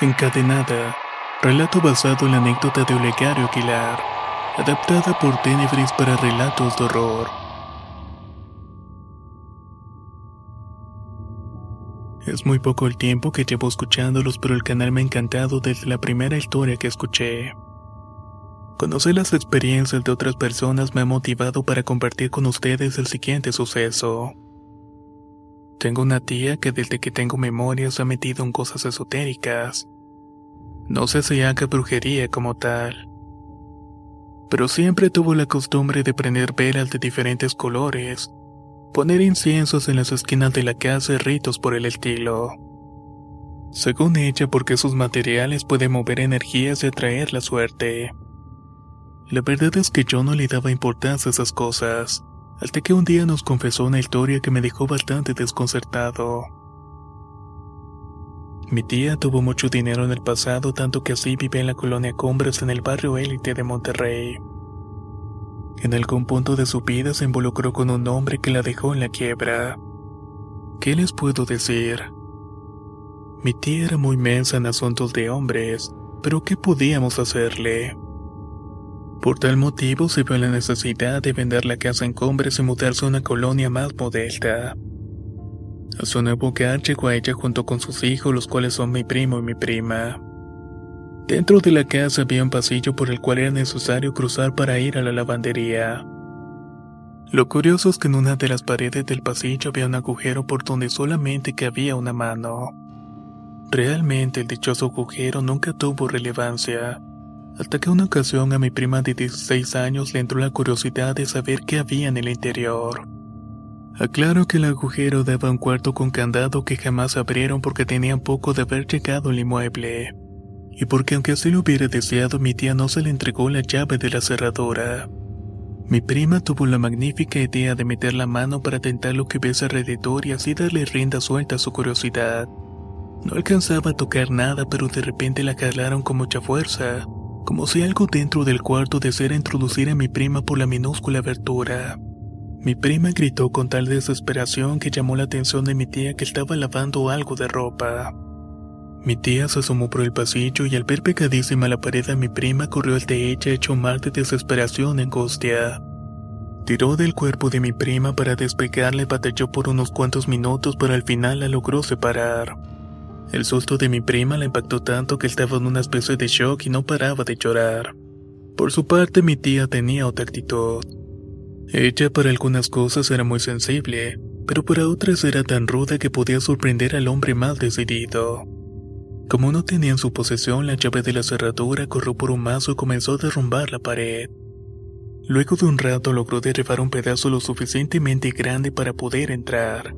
Encadenada. Relato basado en la anécdota de Olegario Aguilar. Adaptada por Tenebris para relatos de horror. Es muy poco el tiempo que llevo escuchándolos, pero el canal me ha encantado desde la primera historia que escuché. Conocer las experiencias de otras personas me ha motivado para compartir con ustedes el siguiente suceso. Tengo una tía que desde que tengo memoria se ha metido en cosas esotéricas. No sé si haga brujería como tal. Pero siempre tuvo la costumbre de prender velas de diferentes colores, poner inciensos en las esquinas de la casa y ritos por el estilo. Según ella, porque sus materiales pueden mover energías y atraer la suerte. La verdad es que yo no le daba importancia a esas cosas hasta que un día nos confesó una historia que me dejó bastante desconcertado. Mi tía tuvo mucho dinero en el pasado, tanto que así vive en la colonia Cumbres en el barrio élite de Monterrey. En algún punto de su vida se involucró con un hombre que la dejó en la quiebra. ¿Qué les puedo decir? Mi tía era muy mensa en asuntos de hombres, pero ¿qué podíamos hacerle? Por tal motivo se vio la necesidad de vender la casa en Cumbres y mudarse a una colonia más modesta. A su nuevo hogar llegó a ella junto con sus hijos, los cuales son mi primo y mi prima. Dentro de la casa había un pasillo por el cual era necesario cruzar para ir a la lavandería. Lo curioso es que en una de las paredes del pasillo había un agujero por donde solamente cabía una mano. Realmente el dichoso agujero nunca tuvo relevancia hasta que una ocasión a mi prima de 16 años le entró la curiosidad de saber qué había en el interior. Aclaro que el agujero daba un cuarto con candado que jamás abrieron porque tenían poco de haber llegado al inmueble. Y porque aunque así lo hubiera deseado, mi tía no se le entregó la llave de la cerradura. Mi prima tuvo la magnífica idea de meter la mano para tentar lo que ves alrededor y así darle rienda suelta a su curiosidad. No alcanzaba a tocar nada, pero de repente la jalaron con mucha fuerza como si algo dentro del cuarto deseara introducir a mi prima por la minúscula abertura. Mi prima gritó con tal desesperación que llamó la atención de mi tía que estaba lavando algo de ropa. Mi tía se asomó por el pasillo y al ver pecadísima la pared de mi prima corrió al de ella hecho mal de desesperación y angustia. Tiró del cuerpo de mi prima para despegarla y batalló por unos cuantos minutos pero al final la logró separar. El susto de mi prima la impactó tanto que estaba en una especie de shock y no paraba de llorar. Por su parte, mi tía tenía otra actitud. Ella para algunas cosas era muy sensible, pero para otras era tan ruda que podía sorprender al hombre más decidido. Como no tenía en su posesión la llave de la cerradura, corrió por un mazo y comenzó a derrumbar la pared. Luego de un rato logró derribar un pedazo lo suficientemente grande para poder entrar.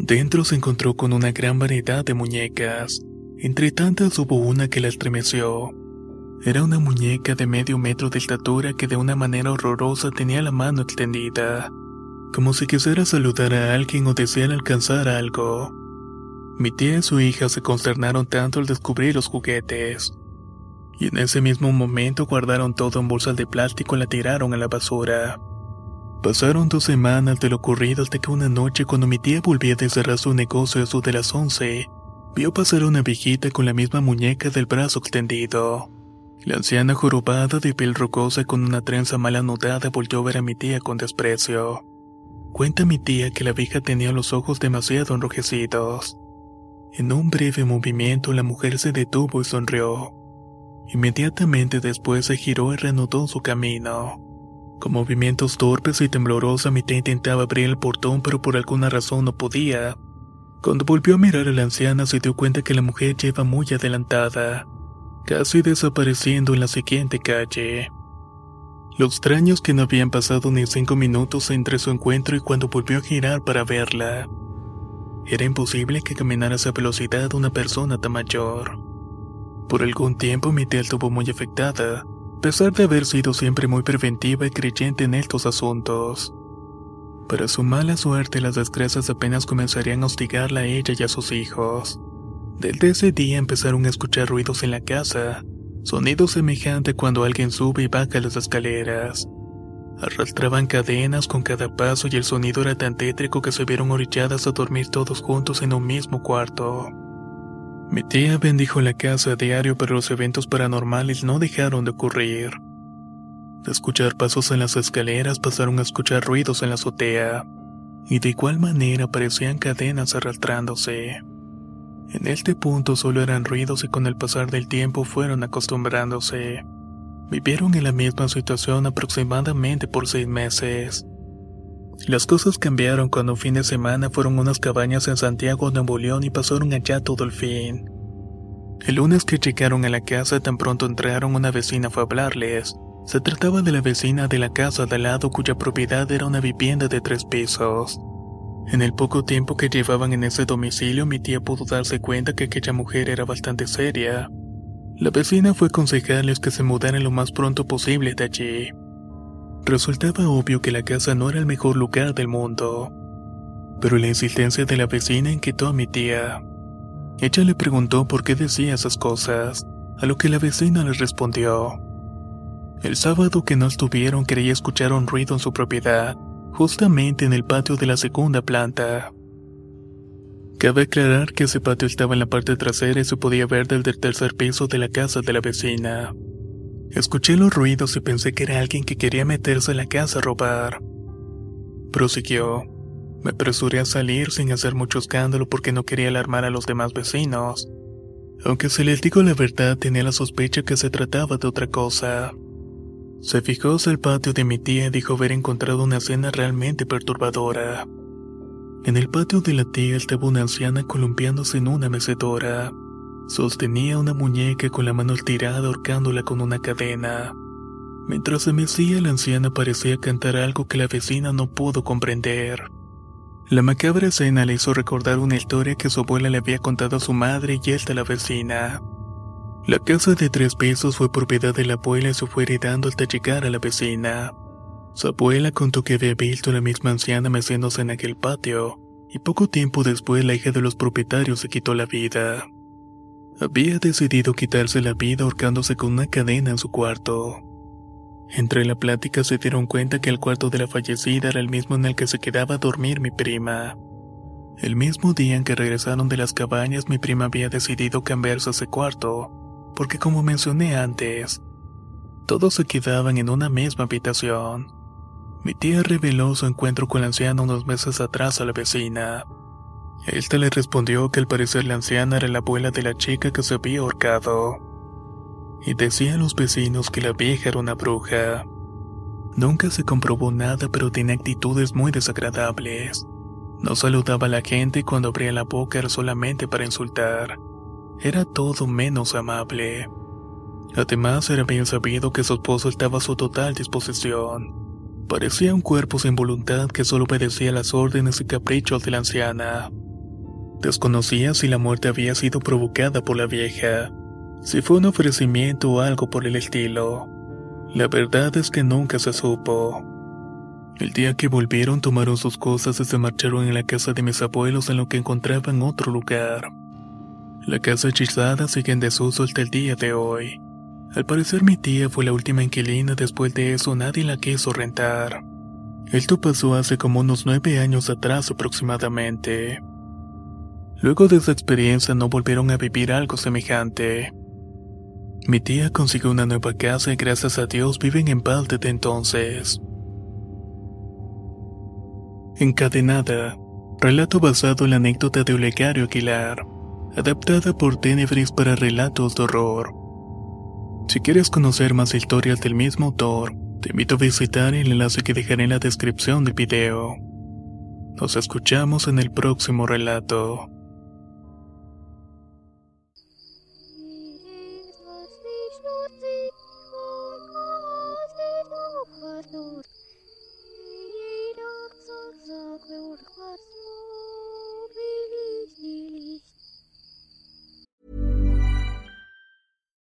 Dentro se encontró con una gran variedad de muñecas. Entre tantas hubo una que la estremeció. Era una muñeca de medio metro de estatura que de una manera horrorosa tenía la mano extendida, como si quisiera saludar a alguien o deseara alcanzar algo. Mi tía y su hija se consternaron tanto al descubrir los juguetes. Y en ese mismo momento guardaron todo en bolsas de plástico y la tiraron a la basura. Pasaron dos semanas de lo ocurrido hasta que una noche cuando mi tía volvía de cerrar su negocio a eso de las once, vio pasar a una viejita con la misma muñeca del brazo extendido. La anciana jorobada de piel rocosa con una trenza mal anudada volvió a ver a mi tía con desprecio. Cuenta mi tía que la vieja tenía los ojos demasiado enrojecidos. En un breve movimiento la mujer se detuvo y sonrió. Inmediatamente después se giró y reanudó su camino. Con movimientos torpes y temblorosa, mi tía intentaba abrir el portón, pero por alguna razón no podía. Cuando volvió a mirar a la anciana, se dio cuenta que la mujer lleva muy adelantada, casi desapareciendo en la siguiente calle. Lo extraño es que no habían pasado ni cinco minutos entre su encuentro y cuando volvió a girar para verla. Era imposible que caminara a esa velocidad una persona tan mayor. Por algún tiempo mi tía estuvo muy afectada, a pesar de haber sido siempre muy preventiva y creyente en estos asuntos. Para su mala suerte, las desgracias apenas comenzarían a hostigarla a ella y a sus hijos. Desde ese día empezaron a escuchar ruidos en la casa, sonidos semejantes cuando alguien sube y baja las escaleras. Arrastraban cadenas con cada paso y el sonido era tan tétrico que se vieron orilladas a dormir todos juntos en un mismo cuarto. Mi tía bendijo la casa a diario, pero los eventos paranormales no dejaron de ocurrir. De escuchar pasos en las escaleras pasaron a escuchar ruidos en la azotea, y de igual manera parecían cadenas arrastrándose. En este punto solo eran ruidos y con el pasar del tiempo fueron acostumbrándose. Vivieron en la misma situación aproximadamente por seis meses. Las cosas cambiaron cuando un fin de semana fueron unas cabañas en Santiago, Nuevo León y pasaron allá todo el fin. El lunes que llegaron a la casa tan pronto entraron una vecina fue a hablarles. Se trataba de la vecina de la casa de al lado cuya propiedad era una vivienda de tres pisos. En el poco tiempo que llevaban en ese domicilio mi tía pudo darse cuenta que aquella mujer era bastante seria. La vecina fue aconsejarles que se mudaran lo más pronto posible de allí. Resultaba obvio que la casa no era el mejor lugar del mundo. Pero la insistencia de la vecina inquietó a mi tía. Ella le preguntó por qué decía esas cosas, a lo que la vecina le respondió. El sábado que no estuvieron quería escuchar un ruido en su propiedad, justamente en el patio de la segunda planta. Cabe aclarar que ese patio estaba en la parte trasera y se podía ver desde el tercer piso de la casa de la vecina. Escuché los ruidos y pensé que era alguien que quería meterse en la casa a robar. Prosiguió. Me apresuré a salir sin hacer mucho escándalo porque no quería alarmar a los demás vecinos. Aunque si les digo la verdad, tenía la sospecha que se trataba de otra cosa. Se fijó hacia el patio de mi tía y dijo haber encontrado una escena realmente perturbadora. En el patio de la tía estaba una anciana columpiándose en una mecedora. Sostenía una muñeca con la mano estirada ahorcándola con una cadena. Mientras se mecía, la anciana parecía cantar algo que la vecina no pudo comprender. La macabra escena le hizo recordar una historia que su abuela le había contado a su madre y esta la vecina. La casa de tres pisos fue propiedad de la abuela y se fue heredando hasta llegar a la vecina. Su abuela contó que había visto a la misma anciana meciéndose en aquel patio, y poco tiempo después la hija de los propietarios se quitó la vida. Había decidido quitarse la vida ahorcándose con una cadena en su cuarto. Entre la plática se dieron cuenta que el cuarto de la fallecida era el mismo en el que se quedaba a dormir mi prima. El mismo día en que regresaron de las cabañas mi prima había decidido cambiarse a ese cuarto, porque como mencioné antes, todos se quedaban en una misma habitación. Mi tía reveló su encuentro con la anciana unos meses atrás a la vecina. Esta le respondió que al parecer la anciana era la abuela de la chica que se había ahorcado. Y decían los vecinos que la vieja era una bruja. Nunca se comprobó nada, pero tenía actitudes muy desagradables. No saludaba a la gente y cuando abría la boca era solamente para insultar. Era todo menos amable. Además, era bien sabido que su esposo estaba a su total disposición. Parecía un cuerpo sin voluntad que solo obedecía las órdenes y caprichos de la anciana. Desconocía si la muerte había sido provocada por la vieja, si fue un ofrecimiento o algo por el estilo. La verdad es que nunca se supo. El día que volvieron tomaron sus cosas y se marcharon en la casa de mis abuelos en lo que encontraban otro lugar. La casa hechizada sigue en desuso hasta el día de hoy. Al parecer mi tía fue la última inquilina, después de eso nadie la quiso rentar. Esto pasó hace como unos nueve años atrás aproximadamente. Luego de esa experiencia no volvieron a vivir algo semejante. Mi tía consiguió una nueva casa y gracias a Dios viven en paz desde entonces. Encadenada. Relato basado en la anécdota de Olegario Aguilar. Adaptada por Tenebris para relatos de horror. Si quieres conocer más historias del mismo autor, te invito a visitar el enlace que dejaré en la descripción del video. Nos escuchamos en el próximo relato.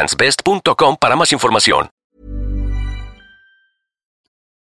egglandsbest.com para más información.